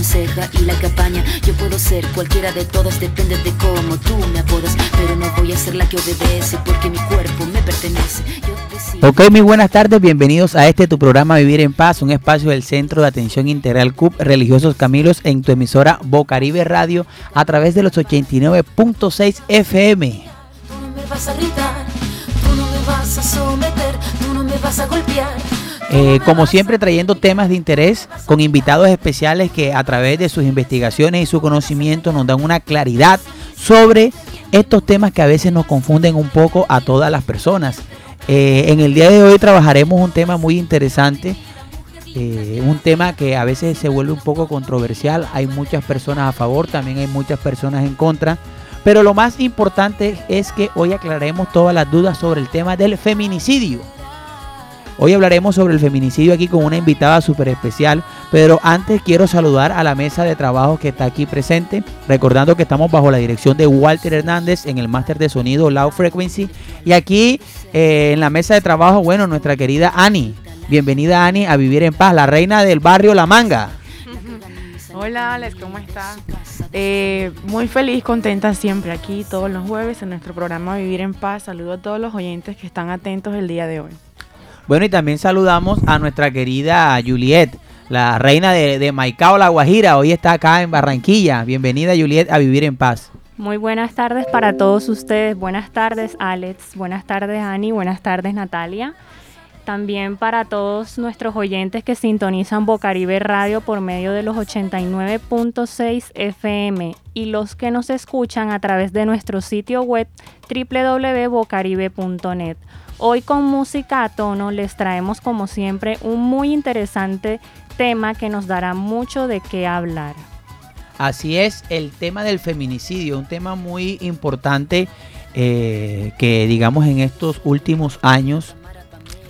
aconseja y la que apaña. Yo puedo ser cualquiera de todas, depende de cómo tú me apodas. Pero no voy a ser la que obedece porque mi cuerpo me pertenece. Ok, muy buenas tardes, bienvenidos a este tu programa Vivir en Paz, un espacio del Centro de Atención Integral CUP Religiosos Camilos en tu emisora Bocaribe Radio a través de los 89.6 FM. Tú no me vas a gritar, tú no me vas a someter, tú no me vas a golpear. Eh, como siempre trayendo temas de interés con invitados especiales que a través de sus investigaciones y su conocimiento nos dan una claridad sobre estos temas que a veces nos confunden un poco a todas las personas. Eh, en el día de hoy trabajaremos un tema muy interesante, eh, un tema que a veces se vuelve un poco controversial, hay muchas personas a favor, también hay muchas personas en contra, pero lo más importante es que hoy aclararemos todas las dudas sobre el tema del feminicidio. Hoy hablaremos sobre el feminicidio aquí con una invitada súper especial, pero antes quiero saludar a la mesa de trabajo que está aquí presente, recordando que estamos bajo la dirección de Walter Hernández en el máster de sonido Loud Frequency y aquí eh, en la mesa de trabajo, bueno, nuestra querida Ani. Bienvenida Ani a Vivir en Paz, la reina del barrio La Manga. Hola Alex, ¿cómo estás? Eh, muy feliz, contenta siempre aquí todos los jueves en nuestro programa Vivir en Paz. Saludo a todos los oyentes que están atentos el día de hoy. Bueno, y también saludamos a nuestra querida Juliet, la reina de, de Maicao, La Guajira. Hoy está acá en Barranquilla. Bienvenida Juliet a Vivir en Paz. Muy buenas tardes para todos ustedes. Buenas tardes Alex, buenas tardes Ani, buenas tardes Natalia. También para todos nuestros oyentes que sintonizan Bocaribe Radio por medio de los 89.6 FM y los que nos escuchan a través de nuestro sitio web www.bocaribe.net. Hoy con música a tono les traemos como siempre un muy interesante tema que nos dará mucho de qué hablar. Así es, el tema del feminicidio, un tema muy importante eh, que digamos en estos últimos años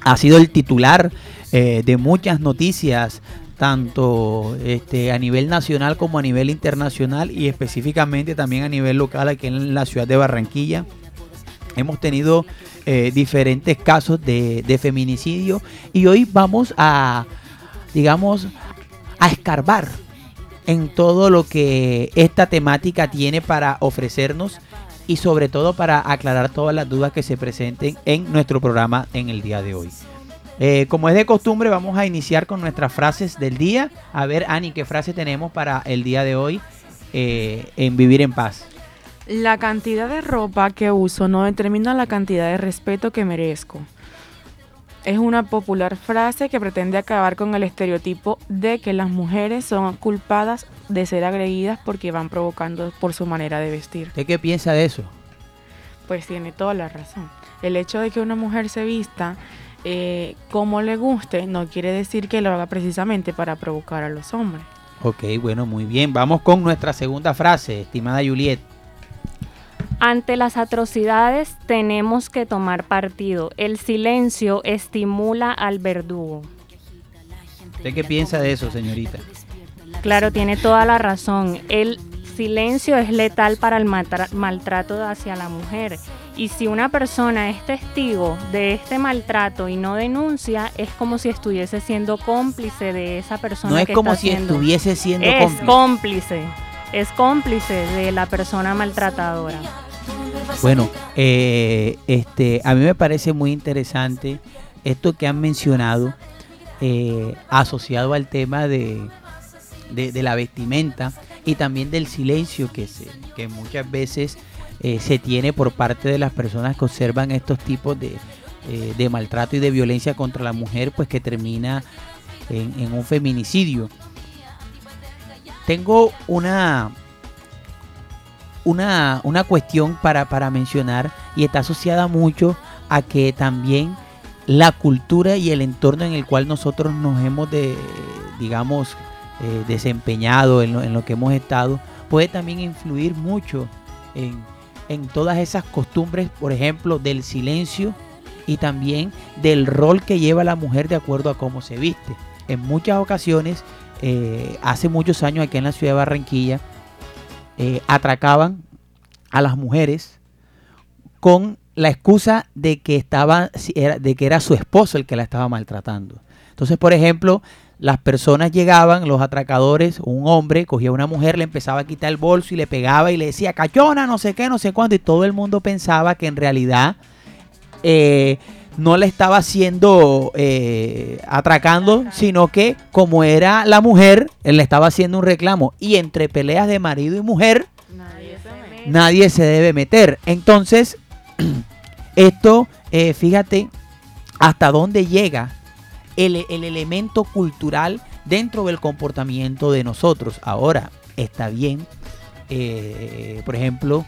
ha sido el titular eh, de muchas noticias, tanto este, a nivel nacional como a nivel internacional y específicamente también a nivel local aquí en la ciudad de Barranquilla. Hemos tenido eh, diferentes casos de, feminicidio y hoy vamos a, digamos, a escarbar en todo lo que esta temática tiene para ofrecernos y sobre todo para aclarar todas las dudas que se presenten en nuestro programa en el día de hoy. Eh, como es de costumbre, vamos a iniciar con nuestras frases del día. A ver, Ani, ¿qué frase tenemos para el día de hoy eh, en Vivir en Paz? La cantidad de ropa que uso no determina la cantidad de respeto que merezco. Es una popular frase que pretende acabar con el estereotipo de que las mujeres son culpadas de ser agredidas porque van provocando por su manera de vestir. ¿Usted qué piensa de eso? Pues tiene toda la razón. El hecho de que una mujer se vista eh, como le guste no quiere decir que lo haga precisamente para provocar a los hombres. Ok, bueno, muy bien. Vamos con nuestra segunda frase, estimada Juliet. Ante las atrocidades tenemos que tomar partido. El silencio estimula al verdugo. ¿Usted qué piensa de eso, señorita? Claro, tiene toda la razón. El silencio es letal para el maltra- maltrato hacia la mujer. Y si una persona es testigo de este maltrato y no denuncia, es como si estuviese siendo cómplice de esa persona. No es que como está si siendo- estuviese siendo es cómplice. cómplice. Es cómplice de la persona maltratadora. Bueno, eh, este, a mí me parece muy interesante esto que han mencionado eh, asociado al tema de, de- la vestimenta y también del silencio que, se, que muchas veces eh, se tiene por parte de las personas que observan estos tipos de, eh, de maltrato y de violencia contra la mujer, pues que termina en un feminicidio. Tengo una, una, una cuestión para, para mencionar y está asociada mucho a que también la cultura y el entorno en el cual nosotros nos hemos de, digamos, eh, desempeñado, en lo, en lo que hemos estado, puede también influir mucho en, en todas esas costumbres, por ejemplo, del silencio y también del rol que lleva la mujer de acuerdo a cómo se viste. En muchas ocasiones, eh, hace muchos años aquí en la ciudad de Barranquilla, eh, atracaban a las mujeres con la excusa de que estaba de que era su esposo el que la estaba maltratando. Entonces, por ejemplo, las personas llegaban, los atracadores, un hombre cogía a una mujer, le empezaba a quitar el bolso y le pegaba y le decía, cachona, no sé qué, no sé cuándo, y todo el mundo pensaba que en realidad eh, no le estaba haciendo eh, atracando, sino que como era la mujer, él le estaba haciendo un reclamo. Y entre peleas de marido y mujer, nadie se, debe meter. Entonces, esto, eh, fíjate, hasta dónde llega el, elemento cultural dentro del comportamiento de nosotros. Ahora, está bien, eh, por ejemplo,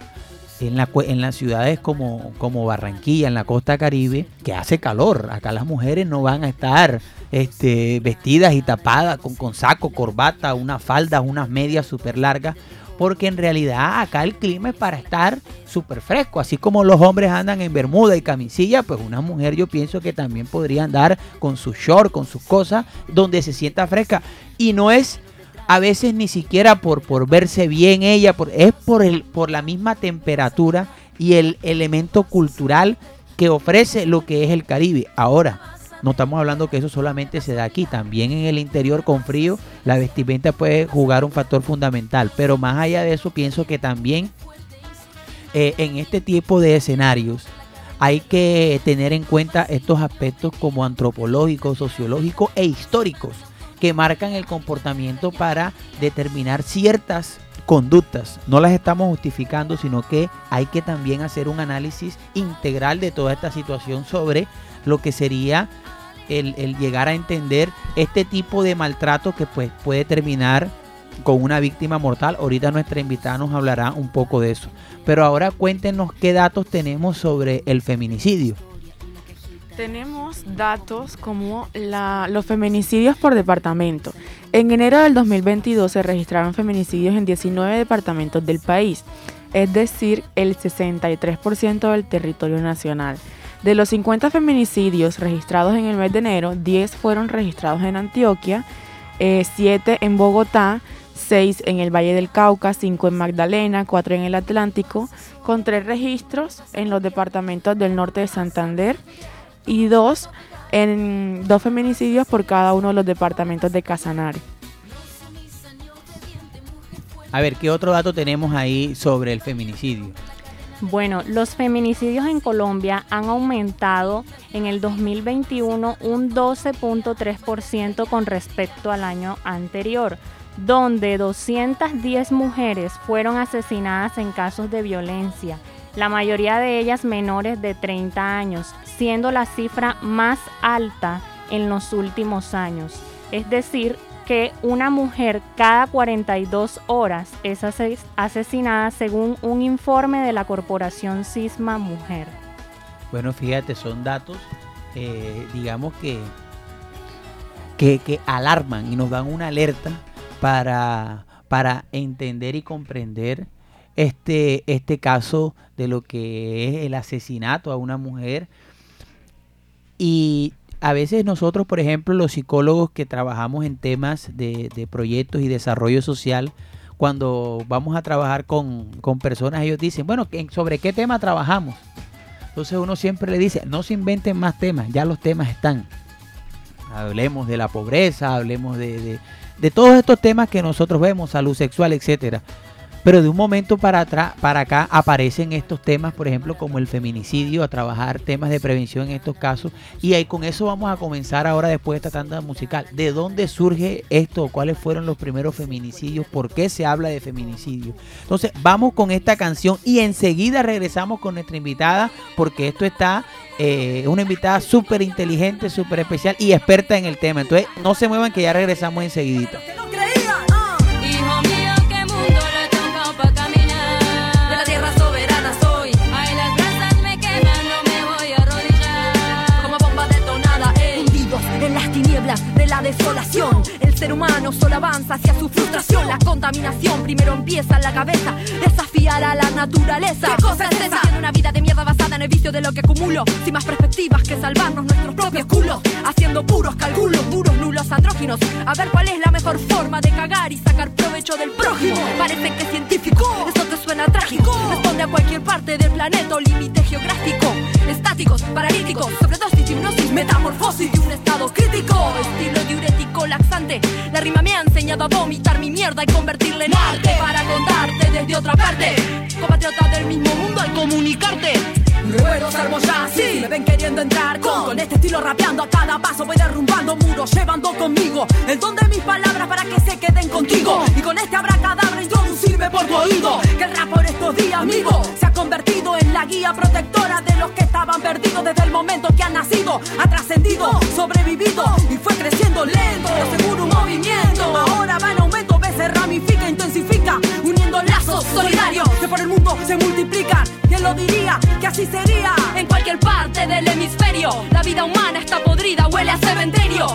en, la, en las ciudades como, como Barranquilla, en la costa caribe, que hace calor. Acá las mujeres no van a estar este, vestidas y tapadas con, con saco, corbata, unas faldas, unas medias súper largas porque en realidad acá el clima es para estar súper fresco, así como los hombres andan en bermuda y camisilla, pues una mujer yo pienso que también podría andar con su short, con sus cosas, donde se sienta fresca. Y no es a veces ni siquiera por, por verse bien ella, por, es por, el, por la misma temperatura y el elemento cultural que ofrece lo que es el Caribe. Ahora, no estamos hablando que eso solamente se da aquí, también en el interior con frío la vestimenta puede jugar un factor fundamental, pero más allá de eso pienso que también eh, en este tipo de escenarios hay que tener en cuenta estos aspectos como antropológicos, sociológicos e históricos que marcan el comportamiento para determinar ciertas conductas. No las estamos justificando, sino que hay que también hacer un análisis integral de toda esta situación sobre lo que sería el, llegar a entender este tipo de maltrato que pues puede terminar con una víctima mortal. Ahorita nuestra invitada nos hablará un poco de eso. Pero ahora cuéntenos qué datos tenemos sobre el feminicidio. Tenemos datos como los feminicidios por departamento. En enero del 2022 se registraron feminicidios en 19 departamentos del país, es decir, el 63% del territorio nacional. De los 50 feminicidios registrados en el mes de enero, 10 fueron registrados en Antioquia, 7 eh, en Bogotá, 6 en el Valle del Cauca, 5 en Magdalena, 4 en el Atlántico, con 3 registros en los departamentos del norte de Santander y 2 en dos feminicidios por cada uno de los departamentos de Casanare. A ver, ¿qué otro dato tenemos ahí sobre el feminicidio? Bueno, los feminicidios en Colombia han aumentado en el 2021 un 12.3% con respecto al año anterior, donde 210 mujeres fueron asesinadas en casos de violencia, la mayoría de ellas menores de 30 años, siendo la cifra más alta en los últimos años. Es decir, que una mujer cada 42 horas es asesinada según un informe de la corporación Cisma Mujer. Bueno, fíjate, son datos, eh, digamos que, que, alarman y nos dan una alerta para, para entender y comprender este, este caso de lo que es el asesinato a una mujer. Y a veces nosotros, por ejemplo, los psicólogos que trabajamos en temas de, proyectos y desarrollo social, cuando vamos a trabajar con, personas, ellos dicen, bueno, ¿sobre qué tema trabajamos? Entonces uno siempre le dice, no se inventen más temas, ya los temas están. Hablemos de la pobreza, hablemos de, de, de todos estos temas que nosotros vemos, salud sexual, etcétera. Pero de un momento para atrás, para acá aparecen estos temas, por ejemplo, como el feminicidio, a trabajar temas de prevención en estos casos. Y ahí con eso vamos a comenzar ahora después de esta tanda musical. ¿De dónde surge esto? ¿Cuáles fueron los primeros feminicidios? ¿Por qué se habla de feminicidio? Entonces, vamos con esta canción y enseguida regresamos con nuestra invitada, porque esto está eh, una invitada súper inteligente, súper especial y experta en el tema. Entonces, no se muevan que ya regresamos enseguidita. Desolación. Ser humano solo avanza hacia su frustración. La contaminación primero empieza en la cabeza. Desafiar a la naturaleza. ¿Qué cosa es esa? Haciendo una vida de mierda basada en el vicio de lo que acumulo. Sin más perspectivas que salvarnos nuestros propios culos. Haciendo puros cálculos, puros nulos andróginos. A ver cuál es la mejor forma de cagar y sacar provecho del prójimo. Parece que es científico, eso te suena trágico. Responde a cualquier parte del planeta o límite geográfico epiléticos, paralíticos, sobredosis, hipnosis, metamorfosis de un estado crítico. Estilo diurético laxante. La rima me ha enseñado a vomitar mi mierda y convertirla en arte para contarte desde otra parte. Compatriota del mismo mundo al comunicarte. Puedo ser ya así, me ven queriendo entrar con, con este estilo rapeando a cada paso voy derrumbando muros, llevando conmigo el don de mis palabras para que se queden contigo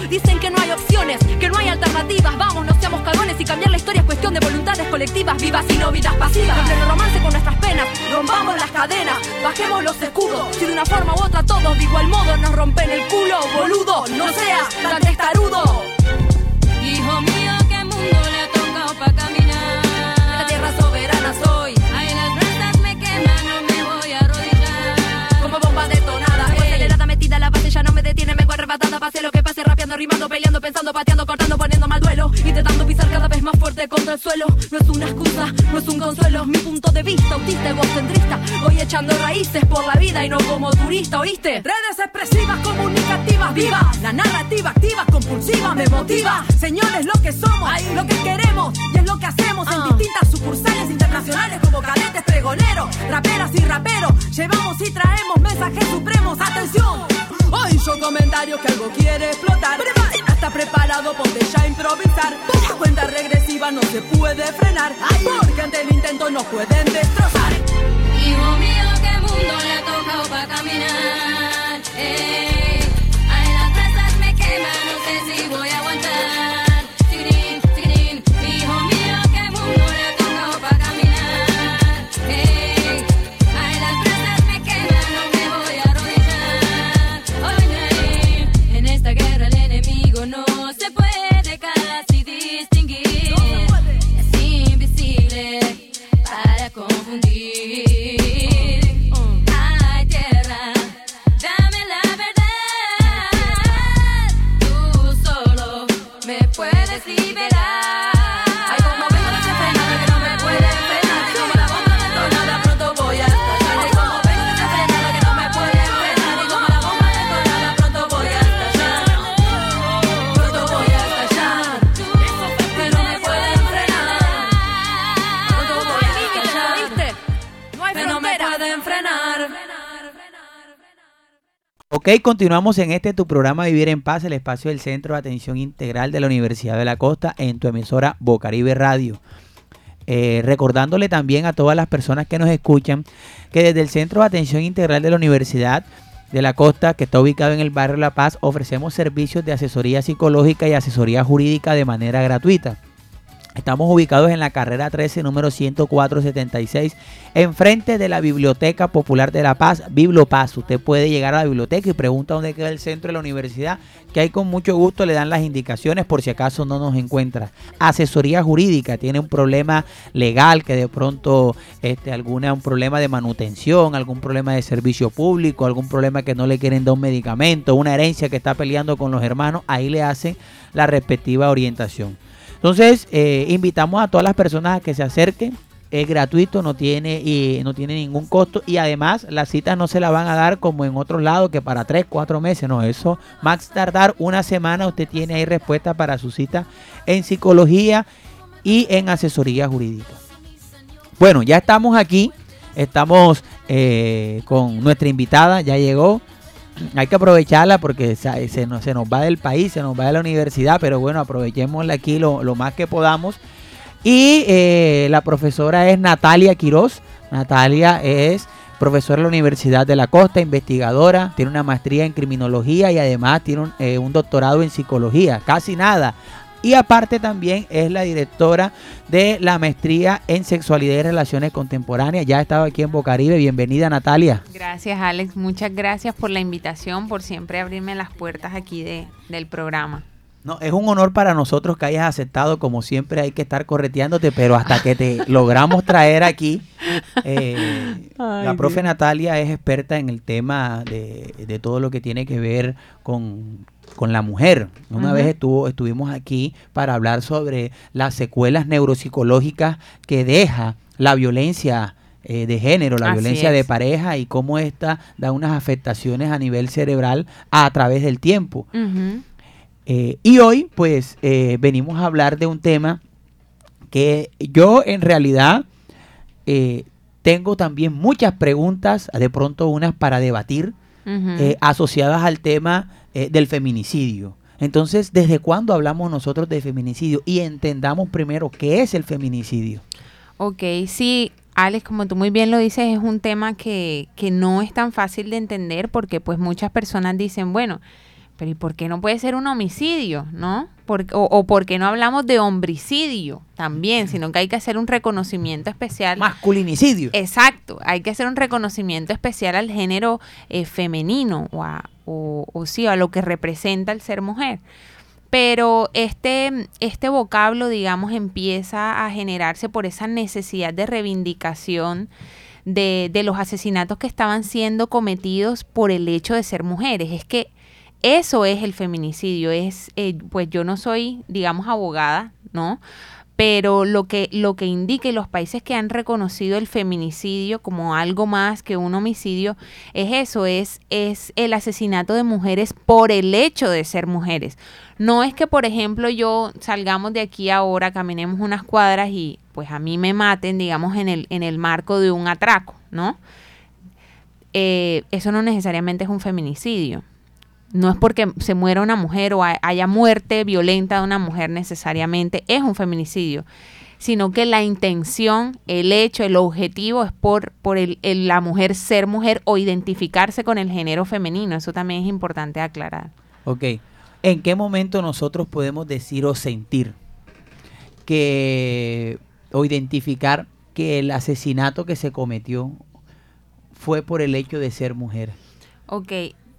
Dicen que no hay opciones, que no hay alternativas. Vamos, no seamos cagones y cambiar la historia es cuestión de voluntades colectivas, vivas y no vidas pasivas. En pleno romance con nuestras penas, rompamos las cadenas, bajemos los escudos. Si de una forma u otra todos de igual modo nos rompen el culo, boludo, no seas tan testarudo. Hijo mío, qué mundo le ha tocado pa' caminar. La tierra soberana soy, Ay, las brasas me queman, no me voy a arrodillar. como bomba detonada. Acelerada, metida la base, ya no me detiene, me arrebatada. Pase lo que pase, rimando, peleando, pensando, pateando, cortando, poniendo mal duelo. Intentando pisar cada vez más contra el suelo. No es una excusa, no es un consuelo. Mi punto de vista, autista, egocentrista. Voy echando raíces por la vida y no como turista, ¿oíste? Redes expresivas, comunicativas, vivas. La narrativa activa, compulsiva, me motiva. Señores, lo que somos, lo que queremos y es lo que hacemos en distintas sucursales internacionales como cadetes, pregoneros, raperas y raperos. Llevamos y traemos mensajes supremos. Atención, hoy yo comentario que algo quiere explotar. Está preparado, ponte ya a improvisar. La cuenta regresiva no se puede frenar. Porque ante el intento nos pueden destrozar. Hijo mío, qué mundo le ha tocado pa' caminar. Ey, ay, las brasas me queman, no sé si voy a Ok, continuamos en este tu programa Vivir en Paz, el espacio del Centro de Atención Integral de la Universidad de la Costa en tu emisora Bocaribe Radio. Eh, recordándole también a todas las personas que nos escuchan que desde el Centro de Atención Integral de la Universidad de la Costa, que está ubicado en el barrio La Paz, ofrecemos servicios de asesoría psicológica y asesoría jurídica de manera gratuita. Estamos ubicados en la carrera 13, número 10476, enfrente de la Biblioteca Popular de La Paz, Bibliopaz. Usted puede llegar a la biblioteca y pregunta dónde queda el centro de la universidad, que ahí con mucho gusto le dan las indicaciones por si acaso no nos encuentra. Asesoría jurídica, tiene un problema legal que de pronto este, alguna un problema de manutención, algún problema de servicio público, algún problema que no le quieren dar un medicamento, una herencia que está peleando con los hermanos, ahí le hacen la respectiva orientación. Entonces, eh, invitamos a todas las personas a que se acerquen. Es gratuito, no tiene, y no tiene ningún costo. Y además, las citas no se la van a dar como en otros lados, que para 3, 4 meses. No, eso, max tardar una semana, usted tiene ahí respuesta para su cita en psicología y en asesoría jurídica. Bueno, ya estamos aquí. Estamos eh, con nuestra invitada, ya llegó hay que aprovecharla porque se, se nos, va del país, se nos va de la universidad, pero bueno, aprovechémosla aquí lo, más que podamos. Y eh, la profesora es Natalia Quiroz. Natalia es profesora de la Universidad de la Costa, investigadora, tiene una maestría en criminología y además tiene un, eh, un doctorado en psicología, casi nada. Y aparte también es la directora de la maestría en sexualidad y relaciones contemporáneas. Ya ha estado aquí en Bocaribe. Bienvenida Natalia. Gracias Alex, muchas gracias por la invitación, por siempre abrirme las puertas aquí de, del programa. No, es un honor para nosotros que hayas aceptado, como siempre hay que estar correteándote, pero hasta que te logramos traer aquí, eh, Ay, la profe Dios. Natalia es experta en el tema de, de todo lo que tiene que ver con, con la mujer. Una vez estuvo, estuvimos aquí para hablar sobre las secuelas neuropsicológicas que deja la violencia eh, de género, la Así violencia de pareja y cómo esta da unas afectaciones a nivel cerebral a través del tiempo. Eh, y hoy, pues, eh, venimos a hablar de un tema que yo en realidad tengo también muchas preguntas, de pronto unas para debatir, asociadas al tema eh, del feminicidio. Entonces, ¿desde cuándo hablamos nosotros de feminicidio? Y entendamos primero qué es el feminicidio. Ok, sí, Alex, como tú muy bien lo dices, es un tema que, que no es tan fácil de entender porque pues muchas personas dicen, bueno, pero ¿y por qué no puede ser un homicidio, no? Por- o, o por qué no hablamos de homicidio también, sino que hay que hacer un reconocimiento especial. Masculinicidio. Exacto, hay que hacer un reconocimiento especial al género eh, femenino o, a, o, o sí, a lo que representa el ser mujer. Pero este, este vocablo, digamos, empieza a generarse por esa necesidad de reivindicación de, de los asesinatos que estaban siendo cometidos por el hecho de ser mujeres. Es que eso es el feminicidio. Es, eh, pues yo no soy, digamos, abogada, ¿no? Pero lo que, lo que indica y los países que han reconocido el feminicidio como algo más que un homicidio es eso, es, es el asesinato de mujeres por el hecho de ser mujeres. No es que, por ejemplo, yo salgamos de aquí ahora, caminemos unas cuadras y pues a mí me maten, digamos, en el, en el marco de un atraco, ¿no? Eh, eso no necesariamente es un feminicidio. No es porque se muera una mujer o ha- haya muerte violenta de una mujer necesariamente, es un feminicidio, sino que la intención, el hecho, el objetivo es por, por el, el- la mujer ser mujer o identificarse con el género femenino. Eso también es importante aclarar. Ok. ¿En qué momento nosotros podemos decir o sentir que o identificar que el asesinato que se cometió fue por el hecho de ser mujer? Ok,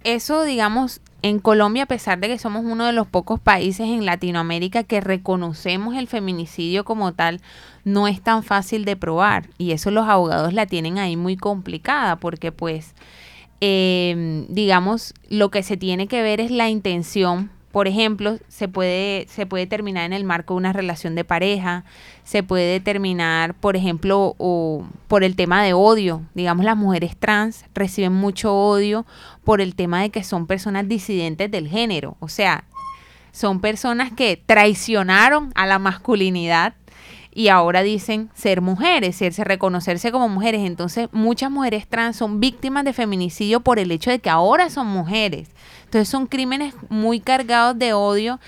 eso digamos, en Colombia, a pesar de que somos uno de los pocos países en Latinoamérica que reconocemos el feminicidio como tal, no es tan fácil de probar. Y eso los abogados la tienen ahí muy complicada porque pues, eh, digamos, lo que se tiene que ver es la intención. Por ejemplo, se puede, se puede terminar en el marco de una relación de pareja, se puede terminar, por ejemplo, o por el tema de odio. Digamos, las mujeres trans reciben mucho odio por el tema de que son personas disidentes del género. O sea, son personas que traicionaron a la masculinidad y ahora dicen ser mujeres, serse, reconocerse como mujeres. Entonces, muchas mujeres trans son víctimas de feminicidio por el hecho de que ahora son mujeres. Entonces, son crímenes muy cargados de odio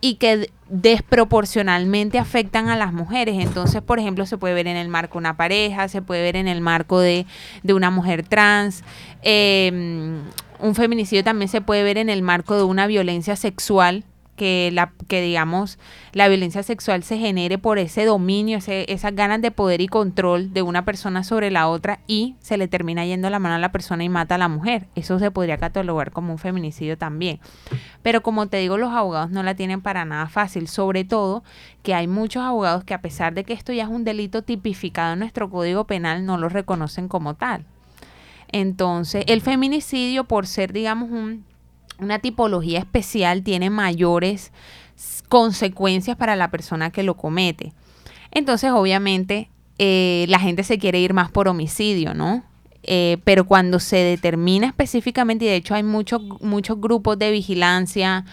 y que desproporcionalmente afectan a las mujeres. Entonces, por ejemplo, se puede ver en el marco de una pareja, se puede ver en el marco de, de una mujer trans. Eh, un feminicidio también se puede ver en el marco de una violencia sexual que la que digamos la violencia sexual se genere por ese dominio, ese, esas ganas de poder y control de una persona sobre la otra y se le termina yendo la mano a la persona y mata a la mujer. Eso se podría catalogar como un feminicidio también. Pero como te digo, los abogados no la tienen para nada fácil, sobre todo que hay muchos abogados que a pesar de que esto ya es un delito tipificado en nuestro Código Penal, no lo reconocen como tal. Entonces, el feminicidio, por ser, digamos, un, una tipología especial, tiene mayores consecuencias para la persona que lo comete. Entonces, obviamente, eh, la gente se quiere ir más por homicidio, ¿no? Eh, pero cuando se determina específicamente, y de hecho hay muchos, muchos grupos de vigilancia,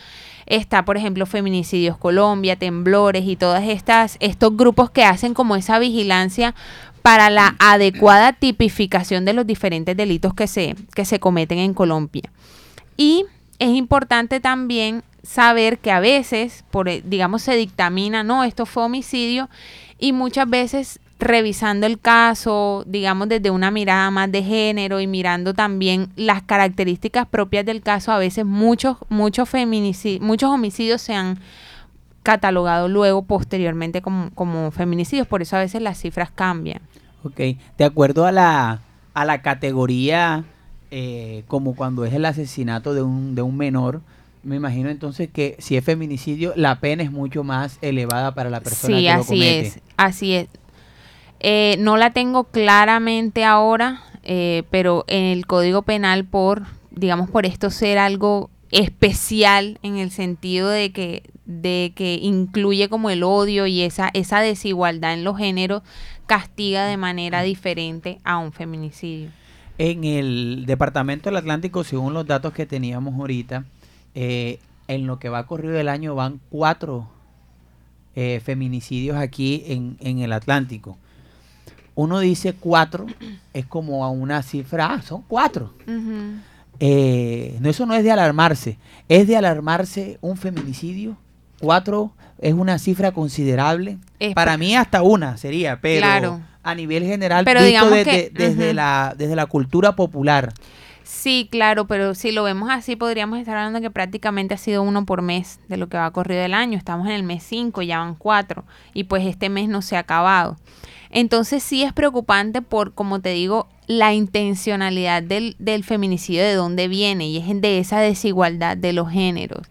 está por ejemplo Feminicidios Colombia, Temblores y todas estas, estos grupos que hacen como esa vigilancia para la adecuada tipificación de los diferentes delitos que se, que se cometen en Colombia. Y es importante también saber que a veces, por, eh, digamos, se dictamina, no, esto fue homicidio, y muchas veces revisando el caso, digamos, desde una mirada más de género y mirando también las características propias del caso, a veces muchos, muchos muchos homicidios se han catalogado luego posteriormente como, como feminicidios, por eso a veces las cifras cambian. Ok, de acuerdo a la, a la categoría, eh, como cuando es el asesinato de un, de un menor, Me imagino entonces que si es feminicidio, la pena es mucho más elevada para la persona Sí, que lo así comete. es, así es. Eh, no la tengo claramente ahora, eh, pero en el Código Penal por, digamos, por esto ser algo especial en el sentido de que de que incluye como el odio y esa esa desigualdad en los géneros castiga de manera diferente a un feminicidio. En el Departamento del Atlántico, según los datos que teníamos ahorita, eh, en lo que va corrido del año van cuatro eh, feminicidios aquí en, en el Atlántico. Uno dice cuatro, es como a una cifra, ah, son cuatro. Eh, no, eso no es de alarmarse. Es de alarmarse un feminicidio. Cuatro es una cifra considerable. Es Para pa- mí hasta una sería, pero Claro. a nivel general, Pero visto desde, que- desde la, desde la cultura popular. Sí, claro, pero si lo vemos así, podríamos estar hablando de que prácticamente ha sido uno por mes de lo que va corrido del año. Estamos en el mes 5, ya van cuatro, y pues este mes no se ha acabado. Entonces sí es preocupante por, como te digo, la intencionalidad del, del feminicidio, de dónde viene, y es de esa desigualdad de los géneros.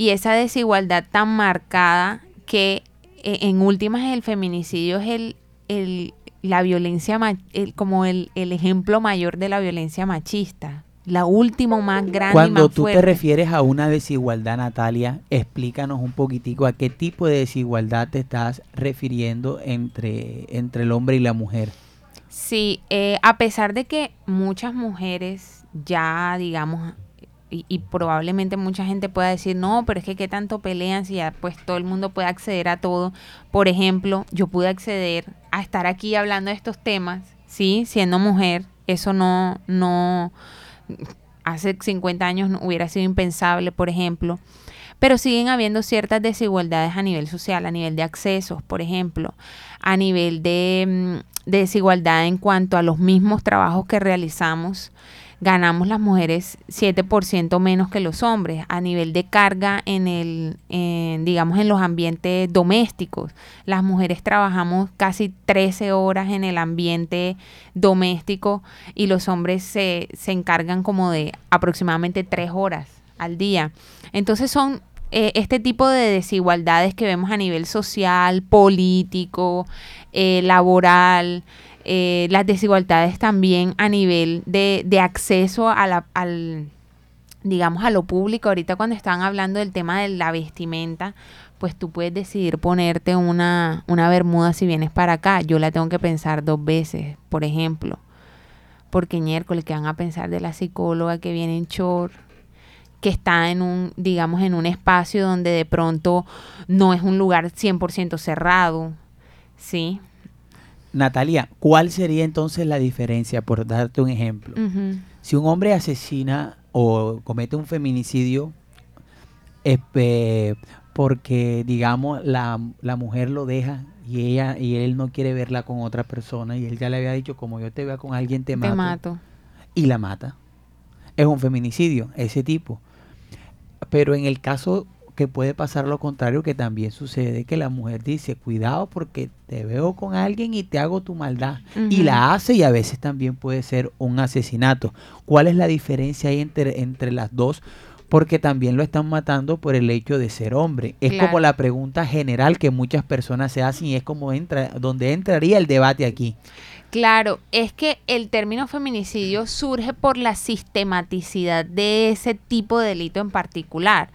Y esa desigualdad tan marcada que eh, en últimas el feminicidio es el, el- la violencia, el- como el, el ejemplo mayor de la violencia machista. La última más grande y Cuando más tú te refieres a una desigualdad, Natalia, explícanos un poquitico a qué tipo de desigualdad te estás refiriendo entre, entre el hombre y la mujer. Sí, eh, a pesar de que muchas mujeres ya, digamos, y, y probablemente mucha gente pueda decir, no, pero es que qué tanto pelean si ya pues todo el mundo puede acceder a todo. Por ejemplo, yo pude acceder a estar aquí hablando de estos temas, ¿sí? Siendo mujer, eso no, no, hace 50 años no hubiera sido impensable, por ejemplo. Pero siguen habiendo ciertas desigualdades a nivel social, a nivel de accesos, por ejemplo, a nivel de, mm, de desigualdad en cuanto a los mismos trabajos que realizamos. Ganamos las mujeres 7% menos que los hombres a nivel de carga en el, en, digamos, en los ambientes domésticos. Las mujeres trabajamos casi 13 horas en el ambiente doméstico y los hombres se, se encargan como de aproximadamente 3 horas al día. Entonces son eh, este tipo de desigualdades que vemos a nivel social, político, eh, laboral, eh, las desigualdades también a nivel de, de acceso a la, al, digamos, a lo público. Ahorita cuando estaban hablando del tema de la vestimenta, pues tú puedes decidir ponerte una, una bermuda si vienes para acá. Yo la tengo que pensar dos veces, por ejemplo. Porque miércoles, que van a pensar de la psicóloga que viene en short? que está en un, digamos, en un espacio donde de pronto no es un lugar 100% cerrado, ¿sí? Natalia, ¿cuál sería entonces la diferencia, por darte un ejemplo? Si un hombre asesina o comete un feminicidio espe- porque, digamos, la, la mujer lo deja y ella y él no quiere verla con otra persona y él ya le había dicho, como yo te vea con alguien, te, Te mato, mato. y la mata. Es un feminicidio, ese tipo. Pero en el caso que puede pasar lo contrario, que también sucede, que la mujer dice, cuidado porque te veo con alguien y te hago tu maldad. Y la hace y a veces también puede ser un asesinato. ¿Cuál es la diferencia ahí entre, entre las dos? Porque también lo están matando por el hecho de ser hombre. Es Claro. como la pregunta general que muchas personas se hacen y es como entra, donde entraría el debate aquí. Claro, es que el término feminicidio surge por la sistematicidad de ese tipo de delito en particular.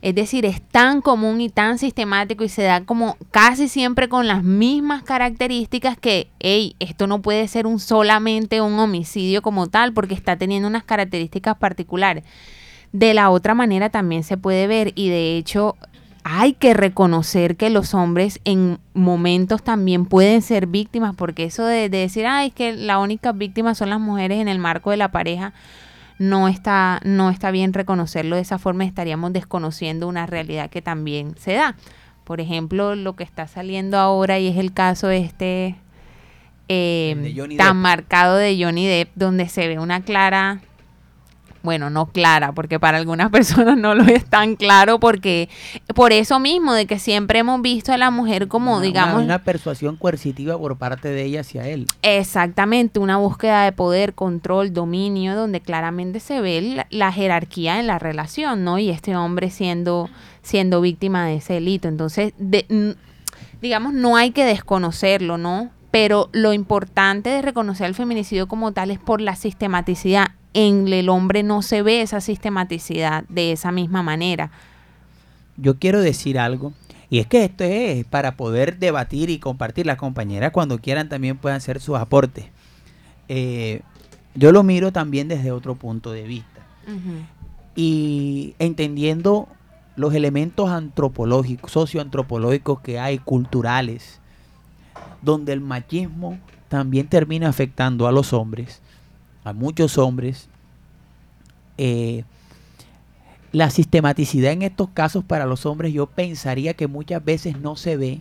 Es decir, es tan común y tan sistemático y se da como casi siempre con las mismas características que, hey, esto no puede ser un solamente un homicidio como tal porque está teniendo unas características particulares. De la otra manera también se puede ver y de hecho hay que reconocer que los hombres en momentos también pueden ser víctimas, porque eso de, de decir, ay, es que la única víctima son las mujeres en el marco de la pareja, no está, no está bien reconocerlo de esa forma, estaríamos desconociendo una realidad que también se da. Por ejemplo, lo que está saliendo ahora y es el caso este eh, tan Depp. marcado de Johnny Depp, donde se ve una clara bueno, no clara, porque para algunas personas no lo es tan claro, porque por eso mismo, de que siempre hemos visto a la mujer como, Una- digamos, Una, una persuasión coercitiva por parte de ella hacia él. Exactamente, una búsqueda de poder, control, dominio, donde claramente se ve la, la jerarquía en la relación, ¿no? Y este hombre siendo, siendo víctima de ese delito. Entonces, de- digamos, no hay que desconocerlo, ¿no? Pero lo importante de reconocer el feminicidio como tal es por la sistematicidad. En el hombre no se ve esa sistematicidad de esa misma manera. Yo quiero decir algo. Y es que esto es para poder debatir y compartir. Las compañeras cuando quieran también puedan hacer sus aportes. Eh, yo lo miro también desde otro punto de vista. y entendiendo los elementos antropológicos, socioantropológicos que hay, culturales, donde el machismo también termina afectando a los hombres, a muchos hombres. Eh, la sistematicidad en estos casos para los hombres yo pensaría que muchas veces no se ve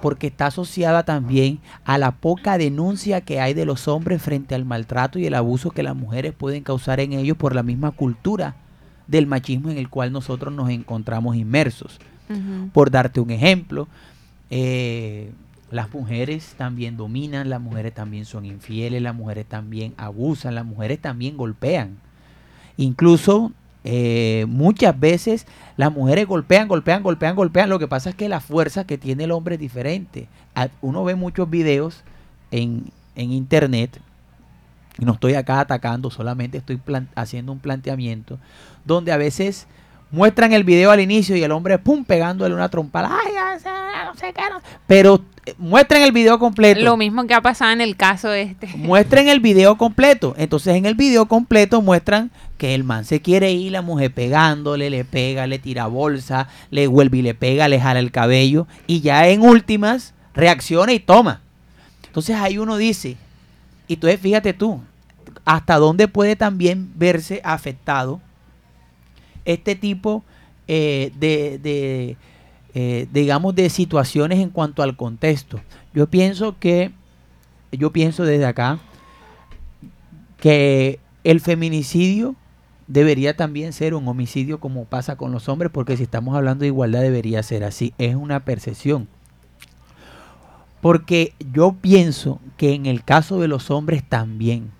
porque está asociada también a la poca denuncia que hay de los hombres frente al maltrato y el abuso que las mujeres pueden causar en ellos por la misma cultura del machismo en el cual nosotros nos encontramos inmersos. Por darte un ejemplo, eh, las mujeres también dominan, las mujeres también son infieles, las mujeres también abusan, las mujeres también golpean. Incluso eh, muchas veces las mujeres golpean, golpean, golpean, golpean. Lo que pasa es que la fuerza que tiene el hombre es diferente. Uno ve muchos videos en, en internet, no estoy acá atacando, solamente estoy haciendo un planteamiento, donde a veces muestran el video al inicio y el hombre, pum, pegándole una trompada. Ay, no sé qué, no". Pero eh, muestran el video completo. Lo mismo que ha pasado en el caso este. Muestren el video completo. Entonces en el video completo muestran que el man se quiere ir, la mujer pegándole, le pega, le tira bolsa, le vuelve y le pega, le jala el cabello y ya en últimas reacciona y toma. Entonces ahí uno dice, y entonces fíjate tú, hasta dónde puede también verse afectado este tipo eh, de, de, eh, digamos, de situaciones en cuanto al contexto. Yo pienso que, yo pienso desde acá, que el feminicidio debería también ser un homicidio como pasa con los hombres, porque si estamos hablando de igualdad debería ser así. Es una percepción. Porque yo pienso que en el caso de los hombres también,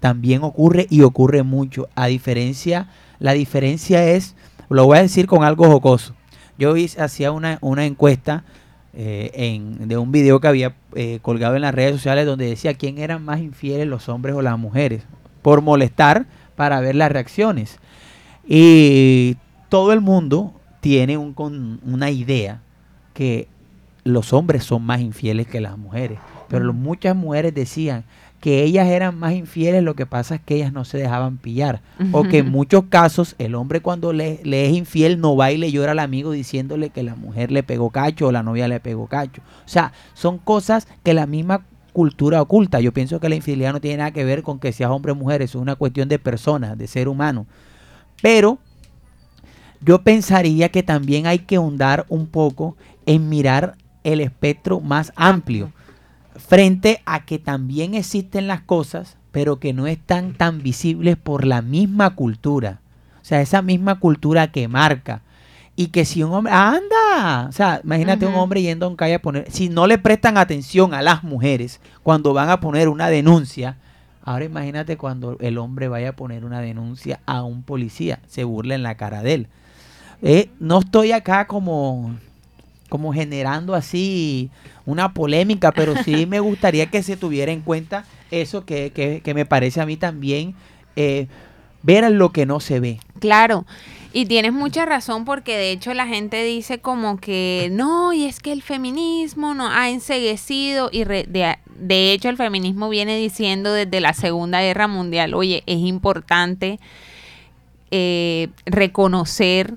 también ocurre y ocurre mucho. A diferencia, la diferencia es, lo voy a decir con algo jocoso. Yo hice, hacía una, una encuesta eh, en, de un video que había eh, colgado en las redes sociales donde decía quién eran más infieles, los hombres o las mujeres, por molestar para ver las reacciones. Y todo el mundo tiene un, con, una idea que los hombres son más infieles que las mujeres. Pero lo- muchas mujeres decían que ellas eran más infieles, lo que pasa es que ellas no se dejaban pillar. O que en muchos casos el hombre cuando le, le es infiel no va y le llora al amigo diciéndole que la mujer le pegó cacho o la novia le pegó cacho. O sea, son cosas que la misma cultura oculta. Yo pienso que la infidelidad no tiene nada que ver con que seas hombre o mujer, eso es una cuestión de personas, de ser humano. Pero yo pensaría que también hay que ahondar un poco en mirar el espectro más amplio frente a que también existen las cosas, pero que no están tan visibles por la misma cultura. O sea, esa misma cultura que marca. Y que si un hombre, anda, o sea, imagínate un hombre yendo a un calle a poner, si no le prestan atención a las mujeres cuando van a poner una denuncia, ahora imagínate cuando el hombre vaya a poner una denuncia a un policía, se burla en la cara de él. Eh, no estoy acá como, como generando así una polémica, pero sí me gustaría que se tuviera en cuenta eso que, que- que me parece a mí también eh, ver lo que no se ve. Claro, y tienes mucha razón porque de hecho la gente dice como que no, y es que el feminismo no ha enseguecido y re- de, de hecho el feminismo viene diciendo desde la Segunda Guerra Mundial, oye, es importante eh, reconocer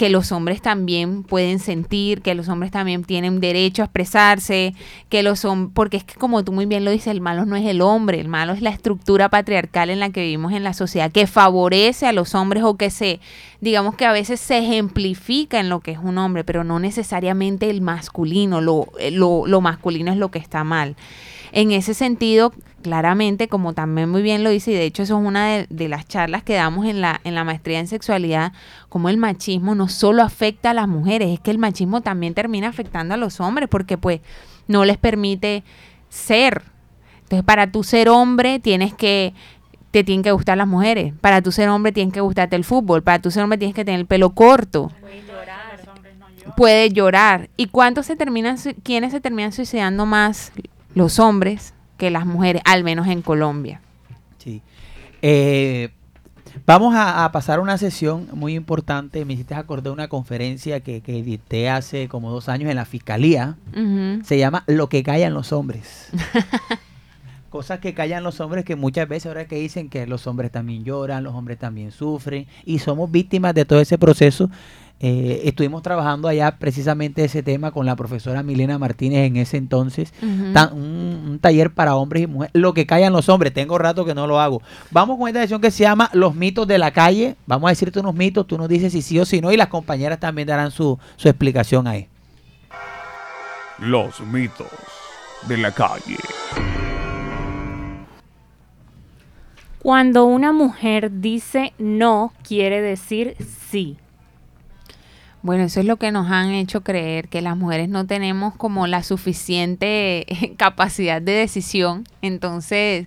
que los hombres también pueden sentir, que los hombres también tienen derecho a expresarse, que los hombres, porque es que como tú muy bien lo dices, el malo no es el hombre, el malo es la estructura patriarcal en la que vivimos en la sociedad, que favorece a los hombres o que se, digamos que a veces se ejemplifica en lo que es un hombre, pero no necesariamente el masculino, lo, eh, lo, lo masculino es lo que está mal. En ese sentido, claramente, como también muy bien lo dice, y de hecho eso es una de, las charlas que damos en la, en la maestría en sexualidad, como el machismo no solo afecta a las mujeres, es que el machismo también termina afectando a los hombres, porque pues no les permite ser. Entonces, para tú ser hombre, tienes que te tienen que gustar las mujeres. Para tú ser hombre tienes que gustarte el fútbol. Para tú ser hombre tienes que tener el pelo corto. Puede llorar. ¿Y cuántos se terminan, quiénes se terminan suicidando más? Los hombres que las mujeres, al menos en Colombia. Sí. Eh, vamos a, a pasar una sesión muy importante. Me hiciste acordar una conferencia que, que dicté hace como dos años en la fiscalía. Se llama Lo que callan los hombres. Cosas que callan los hombres que muchas veces ahora que dicen que los hombres también lloran, los hombres también sufren y somos víctimas de todo ese proceso. Eh, estuvimos trabajando allá precisamente ese tema con la profesora Milena Martínez en ese entonces. Un taller para hombres y mujeres. Lo que callan los hombres. Tengo rato que no lo hago. Vamos con esta sesión que se llama Los mitos de la calle. Vamos a decirte unos mitos. Tú nos dices si sí o si no. Y las compañeras también darán su, su explicación ahí. Los mitos de la calle. Cuando una mujer dice no, quiere decir sí. Bueno, eso es lo que nos han hecho creer, que las mujeres no tenemos como la suficiente capacidad de decisión. Entonces,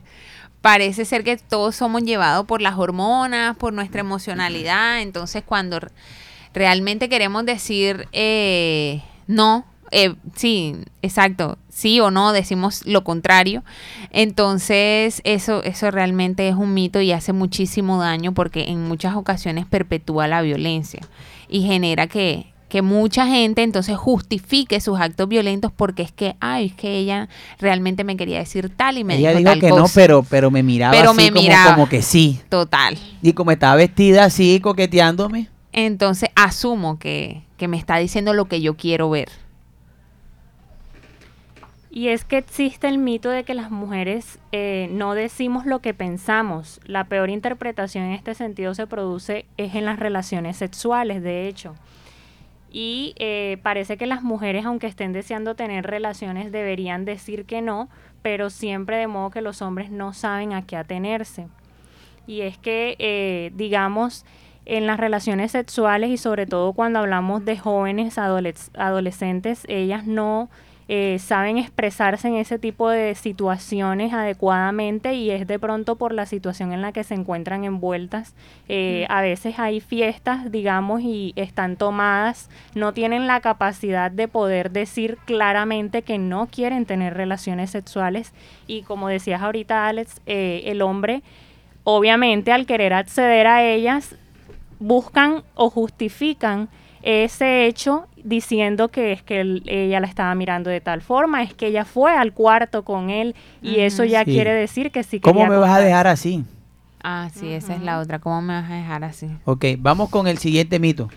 parece ser que todos somos llevados por las hormonas, por nuestra emocionalidad. Entonces, cuando realmente queremos decir eh, no, eh, sí, exacto, sí o no, decimos lo contrario. Entonces, eso, eso realmente es un mito y hace muchísimo daño porque en muchas ocasiones perpetúa la violencia y genera que, que mucha gente entonces justifique sus actos violentos porque es que, ay, es que ella realmente me quería decir tal y me Ella dijo dijo tal que no, cosa. pero, pero me miraba Pero así me como, miraba. como que sí. Total. Y como estaba vestida así, coqueteándome. Entonces asumo que, que me está diciendo lo que yo quiero ver. Y es que existe el mito de que las mujeres eh, no decimos lo que pensamos. La peor interpretación en este sentido se produce es en las relaciones sexuales, de hecho. Y eh, parece que las mujeres, aunque estén deseando tener relaciones, deberían decir que no, pero siempre de modo que los hombres no saben a qué atenerse. Y es que, eh, digamos, en las relaciones sexuales y sobre todo cuando hablamos de jóvenes adoles- adolescentes, ellas no eh, saben expresarse en ese tipo de situaciones adecuadamente y es de pronto por la situación en la que se encuentran envueltas. Eh, A veces hay fiestas, digamos, y están tomadas, no tienen la capacidad de poder decir claramente que no quieren tener relaciones sexuales y como decías ahorita, Alex, eh, el hombre obviamente al querer acceder a ellas buscan o justifican ese hecho diciendo que es que él- ella la estaba mirando de tal forma, es que ella fue al cuarto con él y eso ya Sí. quiere decir que sí ¿Cómo me vas a dejar así? Ah, sí, esa es la otra. ¿Cómo me vas a dejar así? Ok, vamos con el siguiente mito.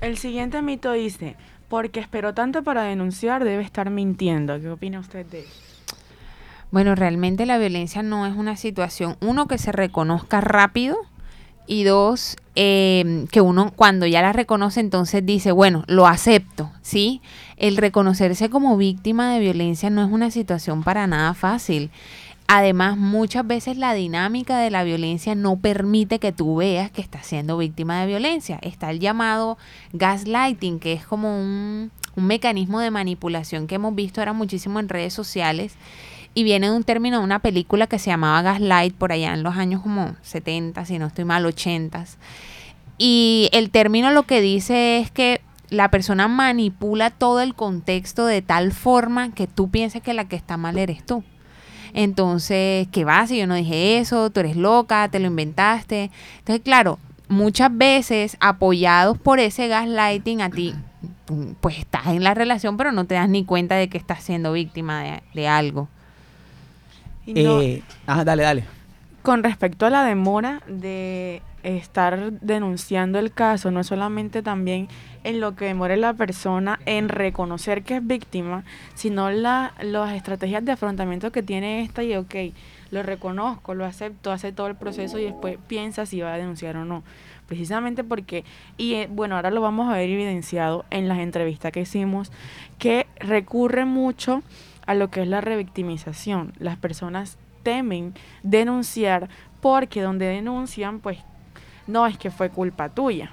El siguiente mito dice, porque esperó tanto para denunciar, debe estar mintiendo. ¿Qué opina usted de eso? Bueno, realmente la violencia no es una situación, uno, que se reconozca rápido y dos, eh, que uno cuando ya la reconoce entonces dice, bueno, lo acepto, ¿sí? El reconocerse como víctima de violencia no es una situación para nada fácil. Además, muchas veces la dinámica de la violencia no permite que tú veas que estás siendo víctima de violencia. Está el llamado gaslighting, que es como un, un mecanismo de manipulación que hemos visto ahora muchísimo en redes sociales y viene de un término de una película que se llamaba Gaslight por allá en los años como 70, si no estoy mal, 80. Y el término lo que dice es que la persona manipula todo el contexto de tal forma que tú pienses que la que está mal eres tú. Entonces, ¿qué va? Si yo no dije eso, tú eres loca, te lo inventaste. Entonces, claro, muchas veces apoyados por ese gaslighting a ti, pues estás en la relación, pero no te das ni cuenta de que estás siendo víctima de algo. Y no- Eh, ajá, dale, dale. Con respecto a la demora de estar denunciando el caso, no es solamente también en lo que demore la persona en reconocer que es víctima, sino la, las estrategias de afrontamiento que tiene esta y, ok, lo reconozco, lo acepto, hace todo el proceso y después piensa si va a denunciar o no. Precisamente porque, y eh, bueno, ahora lo vamos a ver evidenciado en las entrevistas que hicimos, que recurre mucho a lo que es la revictimización. Las personas temen denunciar porque donde denuncian, pues no es que fue culpa tuya.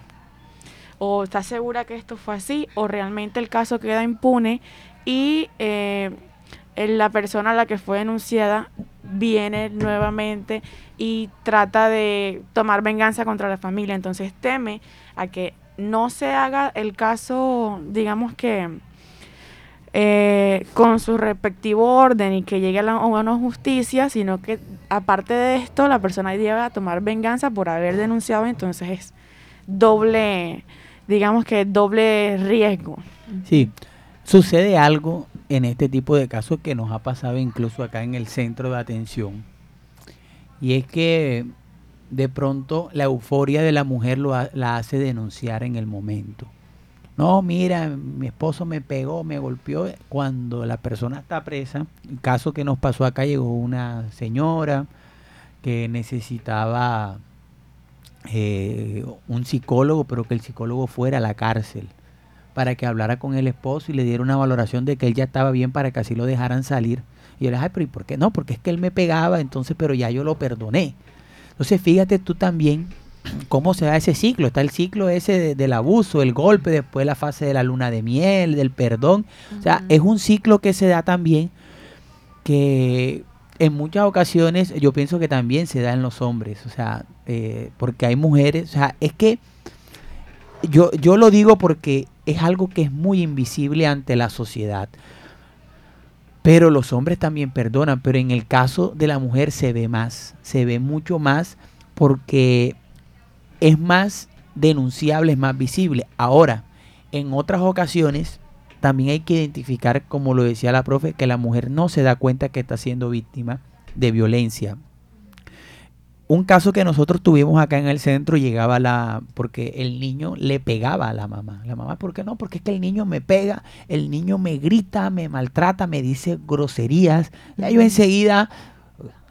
O estás segura que esto fue así, o realmente el caso queda impune y eh, la persona a la que fue denunciada viene nuevamente y trata de tomar venganza contra la familia. Entonces teme a que no se haga el caso, digamos que eh, con su respectivo orden y que llegue a, la, a justicia, sino que aparte de esto la persona llega a tomar venganza por haber denunciado, entonces es doble, digamos que doble riesgo. Sí, sucede algo en este tipo de casos que nos ha pasado incluso acá en el centro de atención. Y es que de pronto la euforia de la mujer lo ha- la hace denunciar en el momento. No, mira, mi esposo me pegó, me golpeó. Cuando la persona está presa, el caso que nos pasó acá, llegó una señora que necesitaba eh, un psicólogo, pero que el psicólogo fuera a la cárcel para que hablara con el esposo y le diera una valoración de que él ya estaba bien para que así lo dejaran salir. Y yo le dije, ay, pero ¿y por qué no? Porque es que él me pegaba, entonces, pero ya yo lo perdoné. Entonces, fíjate tú también cómo se da ese ciclo. Está el ciclo ese de- del abuso, el golpe, después la fase de la luna de miel, del perdón. O sea, es un ciclo que se da también que en muchas ocasiones yo pienso que también se da en los hombres. O sea, eh, porque hay mujeres, o sea, es que yo, yo lo digo porque es algo que es muy invisible ante la sociedad. Pero los hombres también perdonan, pero en el caso de la mujer se ve más, se ve mucho más porque es más denunciable, es más visible. Ahora, en otras ocasiones también hay que identificar, como lo decía la profe, que la mujer no se da cuenta que está siendo víctima de violencia. Un caso que nosotros tuvimos acá en el centro llegaba la porque el niño le pegaba a la mamá. La mamá, ¿por qué no? Porque es que el niño me pega, el niño me grita, me maltrata, me dice groserías. Ya yo enseguida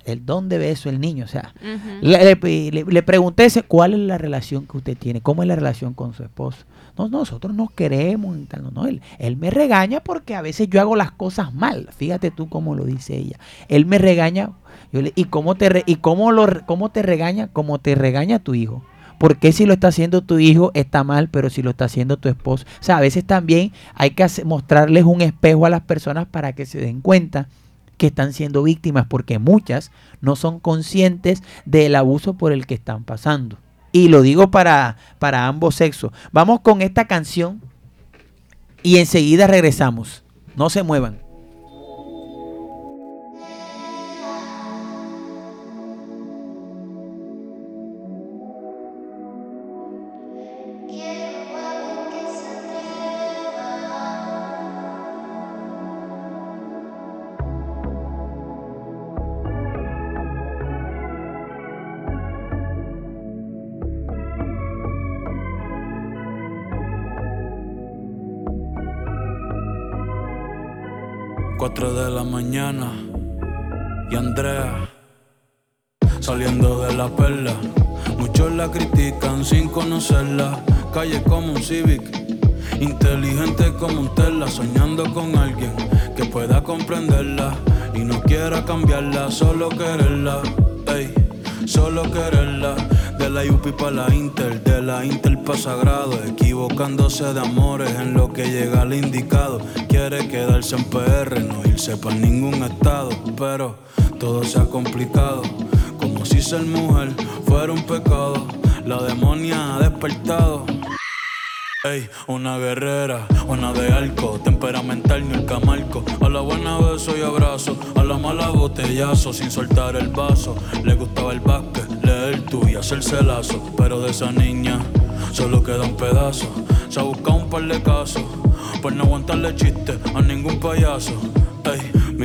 el dónde ve eso el niño, o sea, le, le- le- le pregunté ese, cuál es la relación que usted tiene, cómo es la relación con su esposo. No, nosotros nos queremos. No, no, él, él me regaña porque a veces yo hago las cosas mal. Fíjate tú cómo lo dice ella. Él me regaña. Yo le- ¿Y cómo te re- y cómo lo cómo te regaña? Como te regaña tu hijo. ¿Por qué si lo está haciendo tu hijo está mal, pero si lo está haciendo tu esposo? O sea, a veces también hay que hacer- mostrarles un espejo a las personas para que se den cuenta que están siendo víctimas, porque muchas no son conscientes del abuso por el que están pasando. Y lo digo para, para ambos sexos. Vamos con esta canción y enseguida regresamos. No se muevan. Solo quererla. Ey, solo quererla. De la UPI para la Inter, de la Inter para Sagrado, equivocándose de amores en lo que llega al indicado. Quiere quedarse en PR, no irse para ningún estado, pero todo se ha complicado. Como si ser mujer fuera un pecado, la demonia ha despertado. Ey, una guerrera, una de arco, temperamental ni el camarco. A la buena beso y abrazo, a la mala botellazo, sin soltar el vaso. Le gustaba el básquet, leer tú y hacerse lazo. Pero de esa niña solo queda un pedazo. Se ha buscado un par de casos, por no aguantarle chiste a ningún payaso.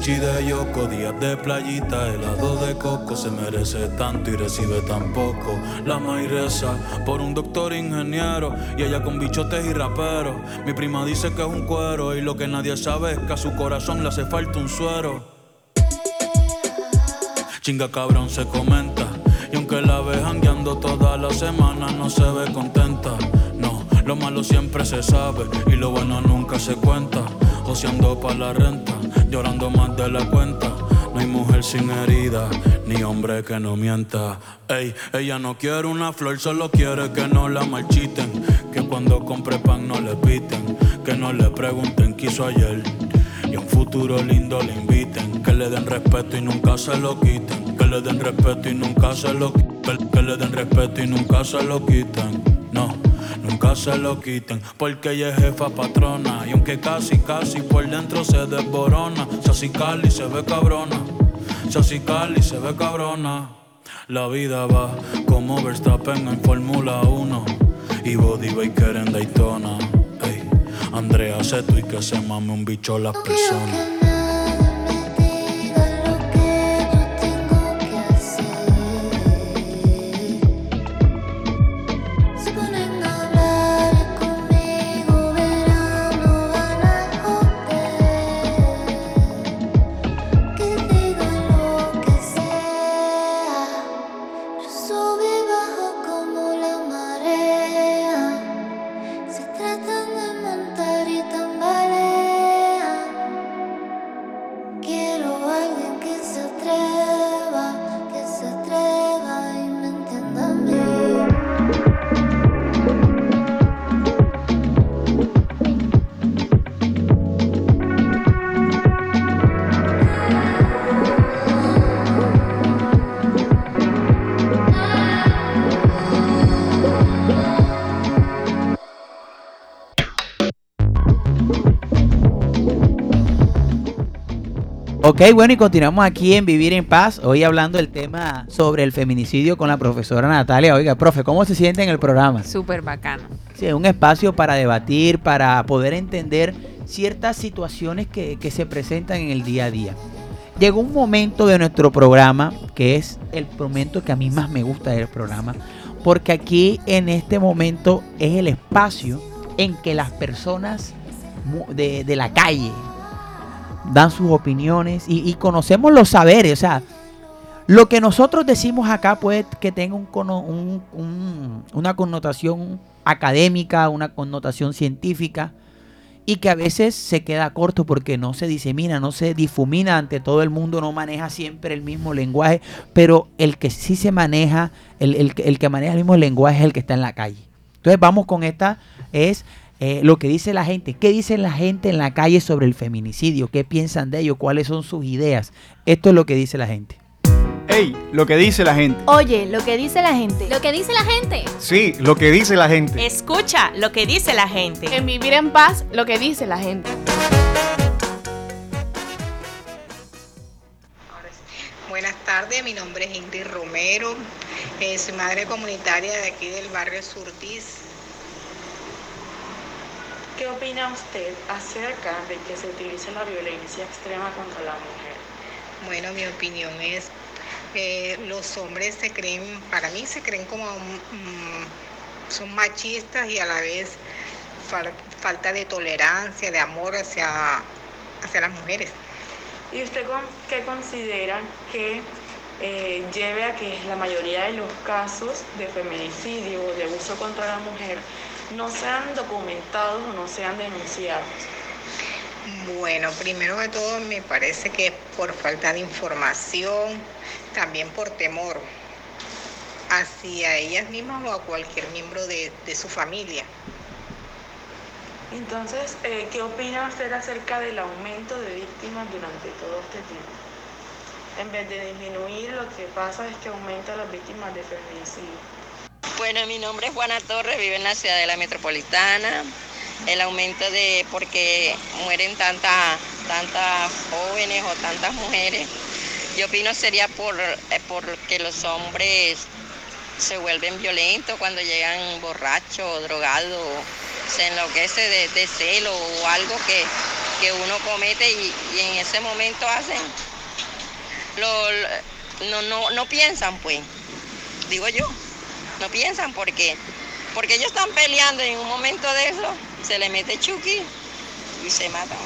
Sushi de yoko. Días de playita, helado de coco, se merece tanto y recibe tan poco. La mairesa por un doctor ingeniero y ella con bichotes y raperos. Mi prima dice que es un cuero y lo que nadie sabe es que a su corazón le hace falta un suero. Chinga cabrón se comenta. Y aunque la ve jangueando toda la semana, no se ve contenta. No, lo malo siempre se sabe y lo bueno nunca se cuenta. Joseando pa' la renta, llorando más de la cuenta. No hay mujer sin herida, ni hombre que no mienta. Ey, ella no quiere una flor, solo quiere que no la marchiten. Que cuando compre pan no le piten. Que no le pregunten qué hizo ayer. Y a un futuro lindo le inviten. Que le den respeto y nunca se lo quiten. Que le den respeto y nunca se lo quiten. Que le den respeto y nunca se lo quiten. No, nunca se lo quiten. Porque ella es jefa patrona. Y aunque casi, casi por dentro se desborona. Así Cali se ve cabrona. Así Cali se ve cabrona. La vida va como Verstappen en Fórmula 1 y Body Baker en Daytona. Ey, Andrea Seto y que se mame un bicho las personas. Ok, bueno, y continuamos aquí en Vivir en Paz, hoy hablando del tema sobre el feminicidio con la profesora Natalia. Oiga, profe, ¿cómo se siente en el programa? Súper bacano. Sí, es un espacio para debatir, para poder entender ciertas situaciones que, que se presentan en el día a día. Llegó un momento de nuestro programa, que es el momento que a mí más me gusta del programa, porque aquí en este momento es el espacio en que las personas de, de la calle dan sus opiniones y, conocemos los saberes, o sea, lo que nosotros decimos acá puede que tenga un una connotación académica, una connotación científica, y que a veces se queda corto porque no se disemina, no se difumina ante todo el mundo, no maneja siempre el mismo lenguaje, pero el que sí se maneja, el, el que maneja el mismo lenguaje es el que está en la calle. Entonces vamos con esta, es eh, lo que dice la gente. ¿Qué dice la gente en la calle sobre el feminicidio? ¿Qué piensan de ello? ¿Cuáles son sus ideas? Esto es lo que dice la gente. Ey, lo que dice la gente. Oye, lo que dice la gente. Lo que dice la gente. Sí, lo que dice la gente. Escucha lo que dice la gente. En vivir en paz, lo que dice la gente. Buenas tardes, mi nombre es Ingrid Romero, eh, soy madre comunitaria de aquí del barrio Surtis. ¿Qué opina usted acerca de que se utilice la violencia extrema contra la mujer? Bueno, mi opinión es, eh, los hombres se creen, para mí se creen como, mm, son machistas y a la vez fal- falta de tolerancia, de amor hacia, hacia las mujeres. ¿Y usted con- qué considera que eh, lleve a que la mayoría de los casos de feminicidio o de abuso contra la mujer no sean documentados o no sean denunciados? Bueno, primero de todo me parece que es por falta de información, también por temor hacia ellas mismas o a cualquier miembro de, de su familia. Entonces, eh, ¿qué opina usted acerca del aumento de víctimas durante todo este tiempo? En vez de disminuir, lo que pasa es que aumenta las víctimas de feminicidio. Bueno, mi nombre es Juana Torres, vivo en la ciudad de la metropolitana. El aumento de, porque mueren tantas tantas jóvenes o tantas mujeres, yo opino sería por, eh, porque los hombres se vuelven violentos cuando llegan borrachos, drogados, se enloquece de, de celo o algo que, que uno comete y, en ese momento hacen, no, no, no piensan pues, digo yo, no piensan porque, porque ellos están peleando y en un momento de eso se le mete Chucky y se matan.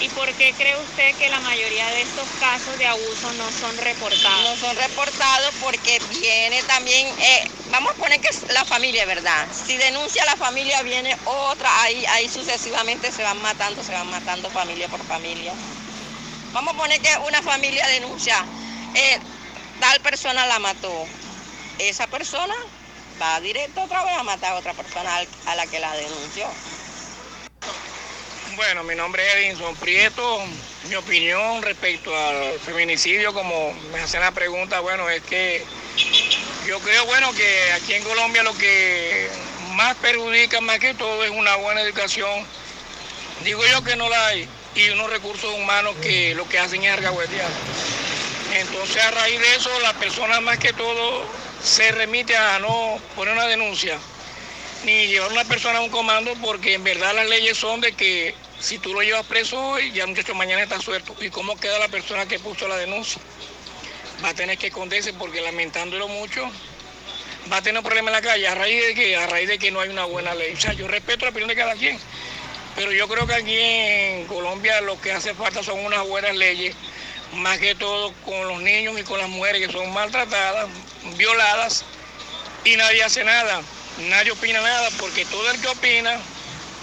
¿Y por qué cree usted que la mayoría de estos casos de abuso no son reportados? No son reportados porque viene también, eh, vamos a poner que es la familia, ¿verdad? Si denuncia la familia, viene otra, ahí, ahí sucesivamente se van matando, se van matando familia por familia. Vamos a poner que una familia denuncia, eh, tal persona la mató. Esa persona va directo otra vez a matar a otra persona a la que la denunció. Bueno, mi nombre es Edinson Prieto. Mi opinión respecto al feminicidio, como me hacen la pregunta, bueno, es que yo creo, bueno, que aquí en Colombia lo que más perjudica más que todo es una buena educación. Digo yo que no la hay y unos recursos humanos que lo que hacen es argüetear. Entonces a raíz de eso la persona más que todo se remite a no poner una denuncia ni llevar a una persona a un comando porque en verdad las leyes son de que si tú lo llevas preso hoy, ya muchacho mañana está suelto. ¿Y cómo queda la persona que puso la denuncia? Va a tener que esconderse porque lamentándolo mucho, va a tener un problema en la calle a raíz de que, a raíz de que no hay una buena ley. O sea, yo respeto la opinión de cada quien, pero yo creo que aquí en Colombia lo que hace falta son unas buenas leyes, más que todo con los niños y con las mujeres que son maltratadas, violadas, y nadie hace nada, nadie opina nada, porque todo el que opina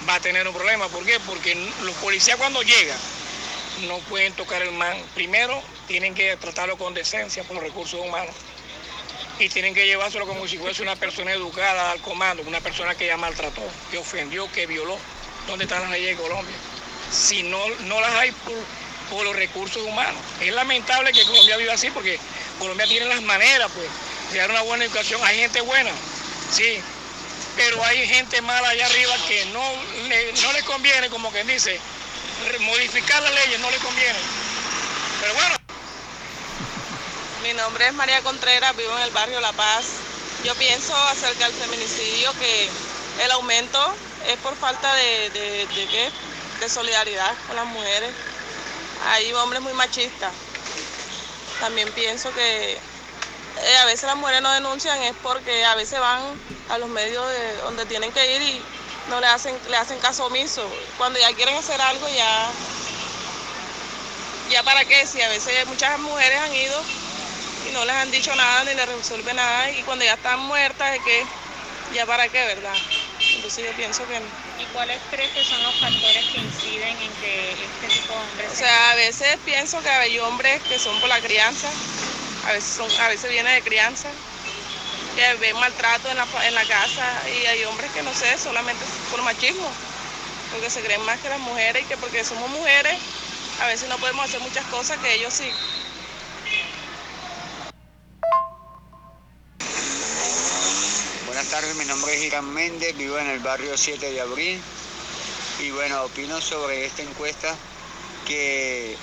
va a tener un problema. ¿Por qué? Porque los policías cuando llegan no pueden tocar el man. Primero tienen que tratarlo con decencia por los recursos humanos y tienen que llevárselo como si fuese una persona educada al comando, una persona que ya maltrató, que ofendió, que violó. ¿Dónde están las leyes de Colombia? Si no, no las hay por, por los recursos humanos. Es lamentable que Colombia viva así porque Colombia tiene las maneras pues, de dar una buena educación. Hay gente buena, sí, pero hay gente mala allá arriba que no, le- no les conviene, como quien dice, modificar las leyes no les conviene. Pero bueno. Mi nombre es María Contreras, vivo en el barrio La Paz. Yo pienso acerca del feminicidio que el aumento es por falta de, de, de de solidaridad con las mujeres. Hay hombres muy machistas. También pienso que eh, a veces las mujeres no denuncian es porque a veces van a los medios de donde tienen que ir y no le hacen, le hacen caso omiso. Cuando ya quieren hacer algo ya, ya para qué, si a veces muchas mujeres han ido y no les han dicho nada ni les resuelve nada y cuando ya están muertas es que ya para qué, ¿verdad? Entonces yo pienso que no. ¿Y cuáles crees que son los factores que inciden en que este tipo de hombres O sea, a veces pienso que hay hombres que son por la crianza, a veces son, a veces viene de crianza, que ven maltrato en la, en la casa y hay hombres que no sé, solamente por machismo, porque se creen más que las mujeres y que porque somos mujeres a veces no podemos hacer muchas cosas que ellos sí. Buenas tardes, mi nombre es Irán Méndez, vivo en el barrio 7 de abril y bueno, opino sobre esta encuesta que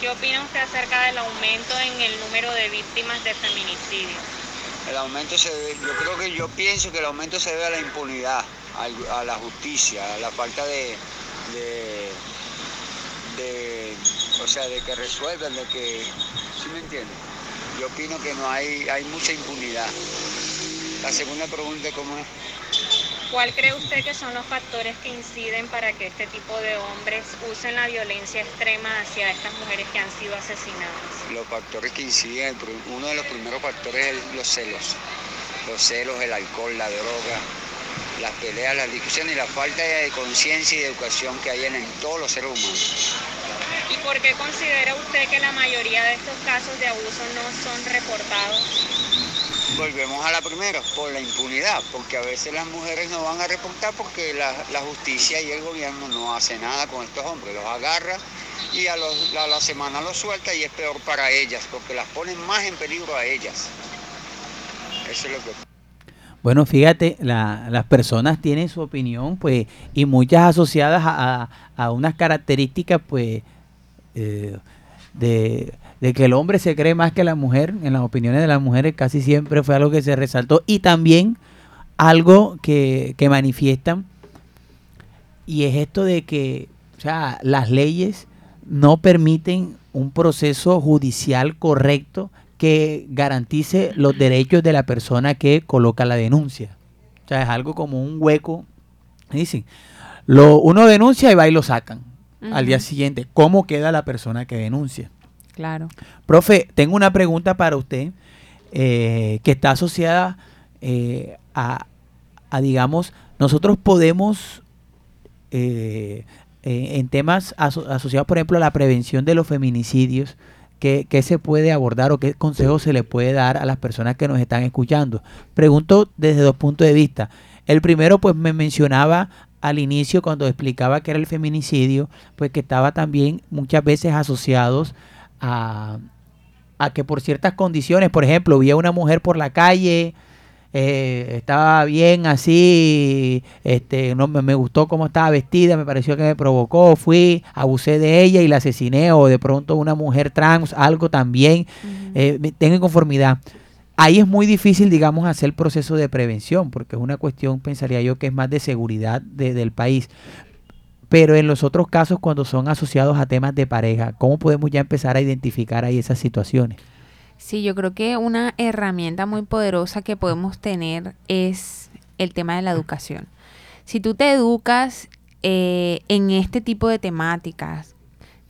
¿Qué opina usted acerca del aumento en el número de víctimas de feminicidio? el aumento se debe- yo creo que yo pienso que el aumento se debe a la impunidad, a, la justicia, a la falta de, de, de- o sea, de que resuelvan, de que, ¿sí me entiende? Yo opino que no hay, hay mucha impunidad. La segunda pregunta, ¿cómo es? ¿Cuál cree usted que son los factores que inciden para que este tipo de hombres usen la violencia extrema hacia estas mujeres que han sido asesinadas? Los factores que inciden, uno de los primeros factores es los celos. Los celos, el alcohol, la droga, las peleas, las discusiones y la falta de conciencia y de educación que hay en, en todos los seres humanos. ¿Y por qué considera usted que la mayoría de estos casos de abuso no son reportados? Volvemos a la primera, por la impunidad, porque a veces las mujeres no van a reportar porque la, la justicia y el gobierno no hace nada con estos hombres, los agarra y a, los- a la semana los suelta y es peor para ellas, porque las ponen más en peligro a ellas. Eso es lo que... Bueno, fíjate, la- las personas tienen su opinión, pues, y muchas asociadas a, a- a unas características, pues, eh, de, de que el hombre se cree más que la mujer. En las opiniones de las mujeres casi siempre fue algo que se resaltó. Y también algo que, que manifiestan y es esto de que o sea, las leyes no permiten un proceso judicial correcto que garantice los derechos de la persona que coloca la denuncia. O sea, es algo como un hueco. Dicen, lo, uno denuncia y va y lo sacan al día siguiente. ¿Cómo queda la persona que denuncia? Claro. Profe, tengo una pregunta para usted eh, que está asociada eh, a, a, digamos, nosotros podemos, eh, eh, en temas aso- asociados, por ejemplo, a la prevención de los feminicidios, ¿qué, qué se puede abordar o qué consejo se le puede dar a las personas que nos están escuchando? Pregunto desde dos puntos de vista. El primero, pues me mencionaba al inicio cuando explicaba que era el feminicidio, pues que estaba también muchas veces asociados a, a que por ciertas condiciones, por ejemplo, vi a una mujer por la calle, eh, estaba bien así, este, no me, me gustó cómo estaba vestida, me pareció que me provocó, fui, abusé de ella y la asesiné, o de pronto una mujer trans, algo también, eh, me- tengo inconformidad. Ahí es muy difícil, digamos, hacer el proceso de prevención, porque es una cuestión, pensaría yo, que es más de seguridad de- del país. Pero en los otros casos, cuando son asociados a temas de pareja, ¿cómo podemos ya empezar a identificar ahí esas situaciones? Sí, yo creo que una herramienta muy poderosa que podemos tener es el tema de la educación. Si tú te educas eh, en este tipo de temáticas,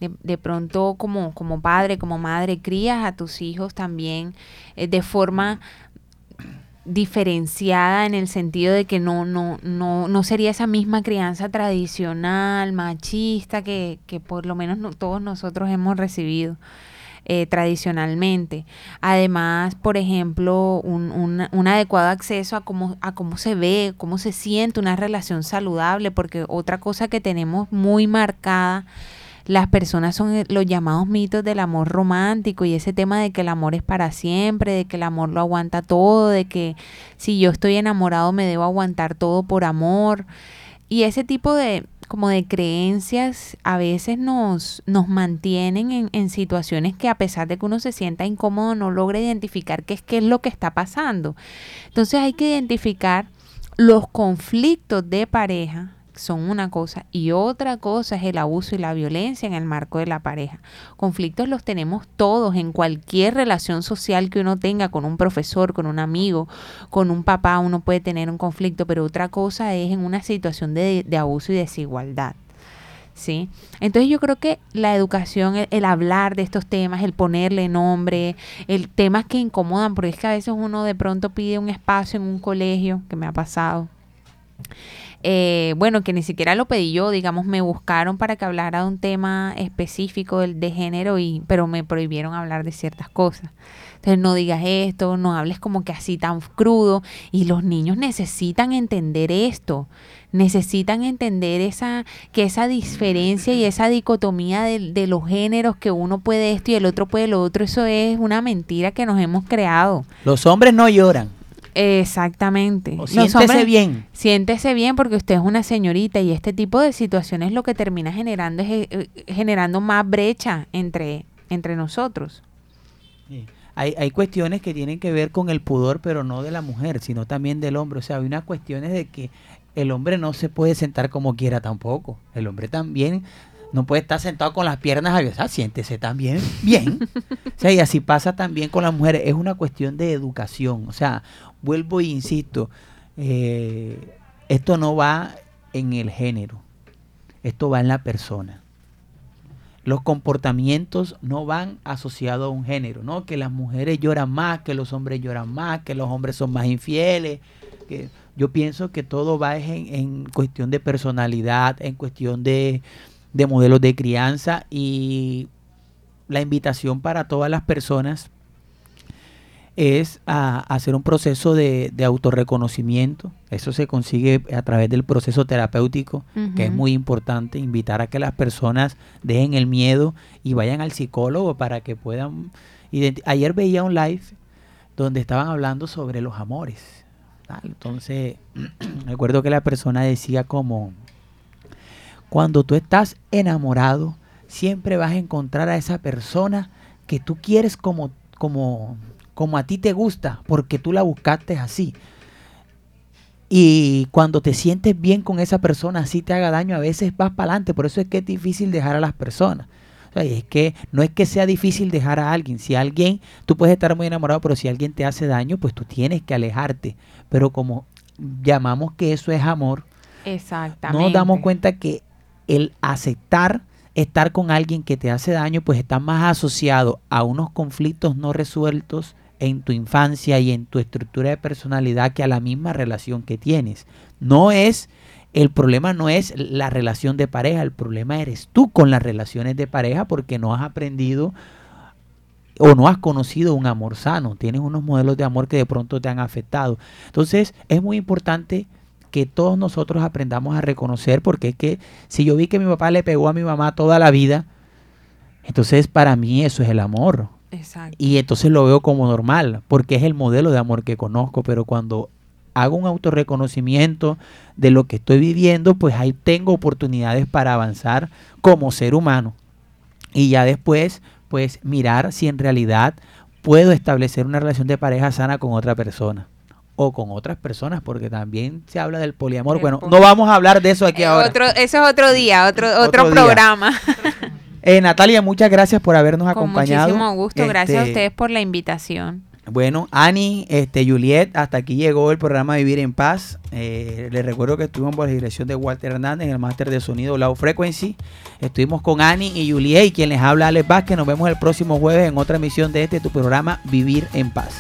de, de pronto como, como padre, como madre, crías a tus hijos también eh, de forma diferenciada en el sentido de que no, no, no, no sería esa misma crianza tradicional, machista, que, que por lo menos no- todos nosotros hemos recibido eh, tradicionalmente. Además, por ejemplo, un, un- un adecuado acceso a cómo, a cómo se ve, cómo se siente una relación saludable, porque otra cosa que tenemos muy marcada las personas son eh, los llamados mitos del amor romántico y ese tema de que el amor es para siempre, de que el amor lo aguanta todo, de que si yo estoy enamorado me debo aguantar todo por amor. Y ese tipo de como de creencias a veces nos, nos mantienen en, en situaciones que a pesar de que uno se sienta incómodo no logra identificar qué es, qué es lo que está pasando. Entonces hay que identificar los conflictos de pareja son una cosa y otra cosa es el abuso y la violencia en el marco de la pareja. Conflictos los tenemos todos en cualquier relación social que uno tenga con un profesor, con un amigo, con un papá, uno puede tener un conflicto, pero otra cosa es en una situación de, abuso y desigualdad. ¿sí? Entonces yo creo que la educación, el, el hablar de estos temas, el ponerle nombre, el temas que incomodan, porque es que a veces uno de pronto pide un espacio en un colegio, que me ha pasado. Eh, bueno, que ni siquiera lo pedí yo, digamos, me buscaron para que hablara de un tema específico del, de género, y, pero me prohibieron hablar de ciertas cosas. Entonces no digas esto, no hables como que así tan crudo. Y los niños necesitan entender esto, necesitan entender esa, que esa diferencia y esa dicotomía de, de los géneros, que uno puede esto y el otro puede lo otro, eso es una mentira que nos hemos creado. Los hombres no lloran. Exactamente. O siéntese hombres- bien. Siéntese bien porque usted es una señorita y este tipo de situaciones lo que termina generando es eh, eh, generando más brecha entre, entre nosotros. Hay, hay cuestiones que tienen que ver con el pudor, pero no de la mujer, sino también del hombre. O sea, hay unas cuestiones de que el hombre no se puede sentar como quiera tampoco. El hombre también no puede estar sentado con las piernas abiertas. Siéntese también bien. o sea, y así pasa también con las mujeres. Es una cuestión de educación. O sea, vuelvo e insisto, eh, esto no va en el género, esto va en la persona. Los comportamientos no van asociados a un género, ¿no? Que las mujeres lloran más, que los hombres lloran más, que los hombres son más infieles. Que yo pienso que todo va en, en cuestión de personalidad, en cuestión de, de modelos de crianza y la invitación para todas las personas es a, a hacer un proceso de, de autorreconocimiento. Eso se consigue a través del proceso terapéutico, que es muy importante. Invitar a que las personas dejen el miedo y vayan al psicólogo para que puedan... Ayer veía un live donde estaban hablando sobre los amores. tal. Entonces, recuerdo que la persona decía como, cuando tú estás enamorado, siempre vas a encontrar a esa persona que tú quieres como, como, como a ti te gusta, porque tú la buscaste así. Y cuando te sientes bien con esa persona, así te haga daño, a veces vas para adelante. Por eso es que es difícil dejar a las personas. O sea, y es que no es que sea difícil dejar a alguien. Si alguien, tú puedes estar muy enamorado, pero si alguien te hace daño, pues tú tienes que alejarte. Pero como llamamos que eso es amor, Exactamente. no nos damos cuenta que el aceptar estar con alguien que te hace daño, pues está más asociado a unos conflictos no resueltos en tu infancia y en tu estructura de personalidad que a la misma relación que tienes. No es, el problema no es la relación de pareja, el problema eres tú con las relaciones de pareja porque no has aprendido o no has conocido un amor sano, tienes unos modelos de amor que de pronto te han afectado. Entonces es muy importante que todos nosotros aprendamos a reconocer, porque es que si yo vi que mi papá le pegó a mi mamá toda la vida, entonces para mí eso es el amor. Exacto. Y entonces lo veo como normal, porque es el modelo de amor que conozco, pero cuando hago un autorreconocimiento de lo que estoy viviendo, pues ahí tengo oportunidades para avanzar como ser humano. Y ya después, pues mirar si en realidad puedo establecer una relación de pareja sana con otra persona o con otras personas, porque también se habla del poliamor. Bueno, no vamos a hablar de eso aquí Eh, ahora. otro, eso es otro día, otro, otro, Otro día. Eh, Natalia, muchas gracias por habernos Con acompañado. muchísimo gusto. Gracias a Este, ustedes por la invitación. Bueno, Ani, este, Juliet, hasta aquí llegó el programa Vivir en Paz. Eh, les recuerdo que estuvimos por la dirección de Walter Hernández en el máster de sonido Low Frequency. Estuvimos con Ani y Juliet y quien les habla Alex Vázquez. Nos vemos el próximo jueves en otra emisión de este tu programa Vivir en Paz.